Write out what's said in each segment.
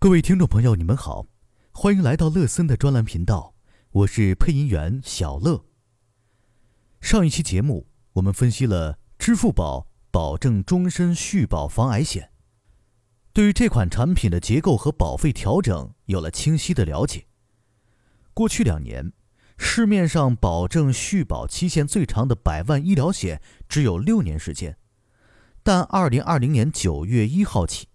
各位听众朋友，你们好，欢迎来到乐森的专栏频道，我是配音员小乐。上一期节目我们分析了支付宝保证终身续保防癌险，对于这款产品的结构和保费调整有了清晰的了解。过去两年，市面上保证续保期限最长的百万医疗险只有六年时间，但二零二零年九月一号起。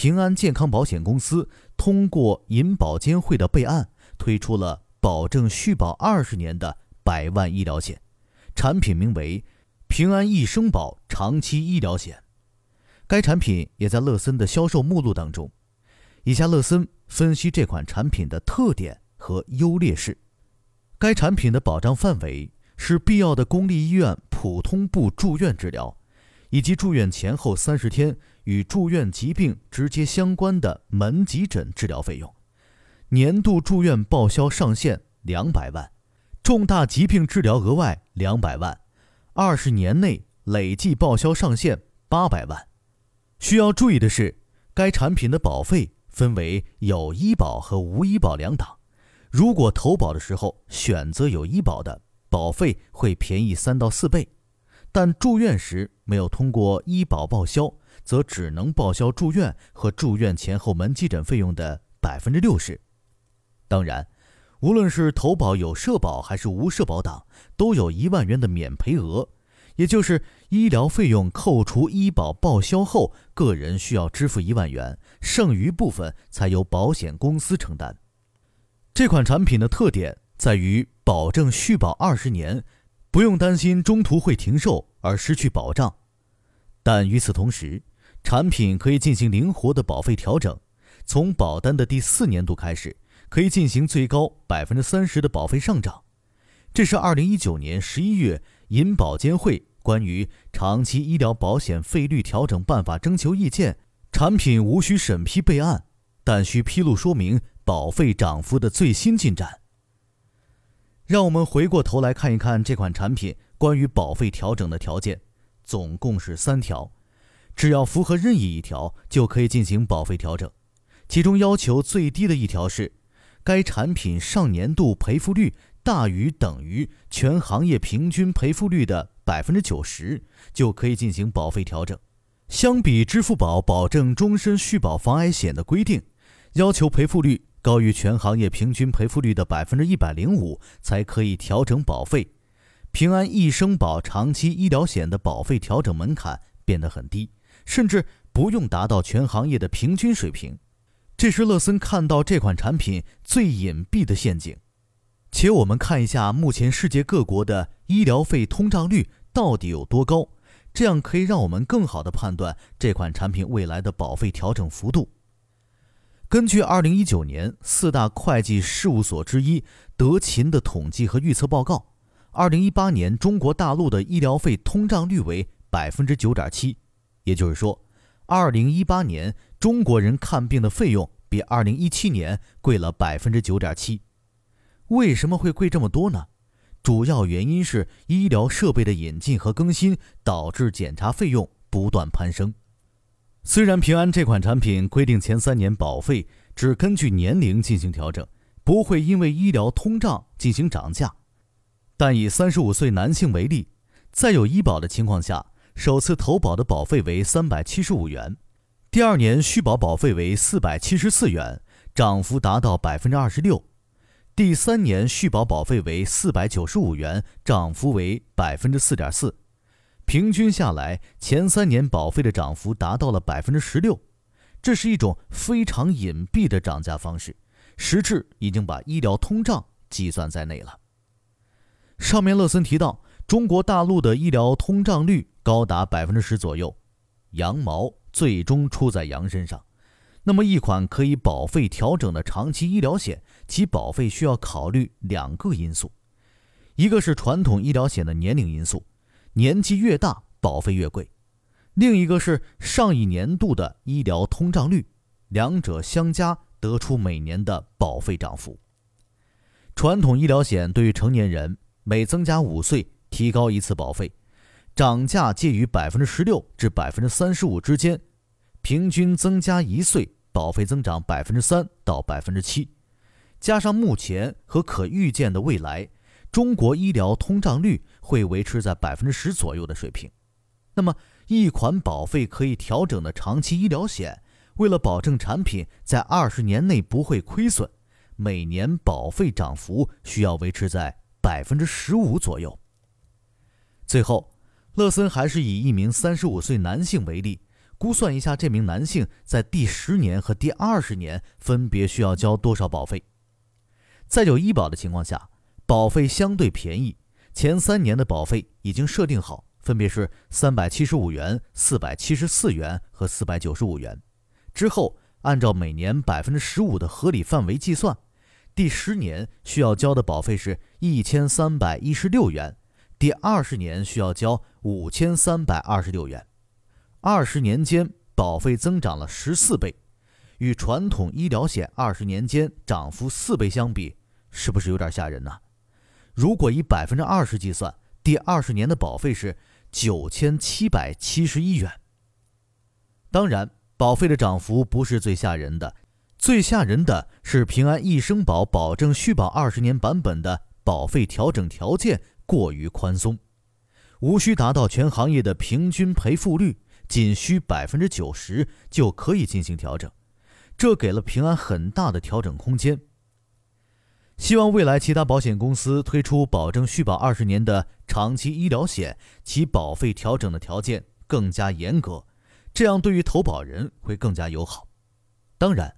平安健康保险公司通过银保监会的备案，推出了保证续保二十年的百万医疗险，产品名为平安一生保长期医疗险。该产品也在乐森的销售目录当中。以下乐森分析这款产品的特点和优劣势。该产品的保障范围是必要的公立医院普通部住院治疗。以及住院前后三十天与住院疾病直接相关的门急诊治疗费用，年度住院报销上限两百万，重大疾病治疗额外两百万，二十年内累计报销上限八百万。需要注意的是，该产品的保费分为有医保和无医保两档，如果投保的时候选择有医保的，保费会便宜三到四倍。但住院时没有通过医保报销，则只能报销住院和住院前后门急诊费用的百分之六十。当然，无论是投保有社保还是无社保党，都有一万元的免赔额，也就是医疗费用扣除医保报销后，个人需要支付一万元，剩余部分才由保险公司承担。这款产品的特点在于保证续保二十年。不用担心中途会停售而失去保障，但与此同时，产品可以进行灵活的保费调整。从保单的第四年度开始，可以进行最高百分之三十的保费上涨。这是二零一九年十一月银保监会关于长期医疗保险费率调整办法征求意见，产品无需审批备案，但需披露说明保费涨幅的最新进展。让我们回过头来看一看这款产品关于保费调整的条件，总共是三条，只要符合任意一条就可以进行保费调整。其中要求最低的一条是，该产品上年度赔付率大于等于全行业平均赔付率的百分之九十，就可以进行保费调整。相比支付宝保证终身续保防癌险的规定，要求赔付率。高于全行业平均赔付率的百分之一百零五才可以调整保费。平安一生保长期医疗险的保费调整门槛变得很低，甚至不用达到全行业的平均水平。这是乐森看到这款产品最隐蔽的陷阱。且我们看一下目前世界各国的医疗费通胀率到底有多高，这样可以让我们更好的判断这款产品未来的保费调整幅度。根据二零一九年四大会计事务所之一德勤的统计和预测报告，二零一八年中国大陆的医疗费通胀率为百分之九点七，也就是说，二零一八年中国人看病的费用比二零一七年贵了百分之九点七。为什么会贵这么多呢？主要原因是医疗设备的引进和更新导致检查费用不断攀升。虽然平安这款产品规定前三年保费只根据年龄进行调整，不会因为医疗通胀进行涨价，但以三十五岁男性为例，在有医保的情况下，首次投保的保费为三百七十五元，第二年续保保费为四百七十四元，涨幅达到百分之二十六，第三年续保保费为四百九十五元，涨幅为百分之四点四。平均下来，前三年保费的涨幅达到了百分之十六，这是一种非常隐蔽的涨价方式，实质已经把医疗通胀计算在内了。上面乐森提到，中国大陆的医疗通胀率高达百分之十左右，羊毛最终出在羊身上。那么，一款可以保费调整的长期医疗险，其保费需要考虑两个因素，一个是传统医疗险的年龄因素。年纪越大，保费越贵。另一个是上一年度的医疗通胀率，两者相加得出每年的保费涨幅。传统医疗险对于成年人每增加五岁提高一次保费，涨价介于百分之十六至百分之三十五之间，平均增加一岁保费增长百分之三到百分之七，加上目前和可预见的未来，中国医疗通胀率会维持在百分之十左右的水平。那么，一款保费可以调整的长期医疗险，为了保证产品在二十年内不会亏损，每年保费涨幅需要维持在百分之十五左右。最后，乐森还是以一名三十五岁男性为例。估算一下，这名男性在第十年和第二十年分别需要交多少保费？在有医保的情况下，保费相对便宜。前三年的保费已经设定好，分别是三百七十五元、四百七十四元和四百九十五元。之后按照每年百分之十五的合理范围计算，第十年需要交的保费是一千三百一十六元，第二十年需要交五千三百二十六元。二十年间保费增长了十四倍，与传统医疗险二十年间涨幅四倍相比，是不是有点吓人呢？如果以百分之二十计算，第二十年的保费是九千七百七十一元。当然，保费的涨幅不是最吓人的，最吓人的是平安一生保保证续保二十年版本的保费调整条件过于宽松，无需达到全行业的平均赔付率。仅需百分之九十就可以进行调整，这给了平安很大的调整空间。希望未来其他保险公司推出保证续保二十年的长期医疗险，其保费调整的条件更加严格，这样对于投保人会更加友好。当然，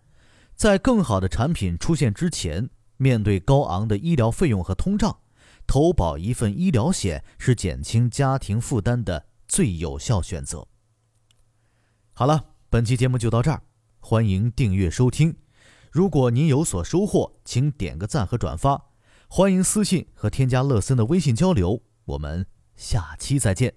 在更好的产品出现之前，面对高昂的医疗费用和通胀，投保一份医疗险是减轻家庭负担的最有效选择。好了，本期节目就到这儿，欢迎订阅收听。如果您有所收获，请点个赞和转发。欢迎私信和添加乐森的微信交流，我们下期再见。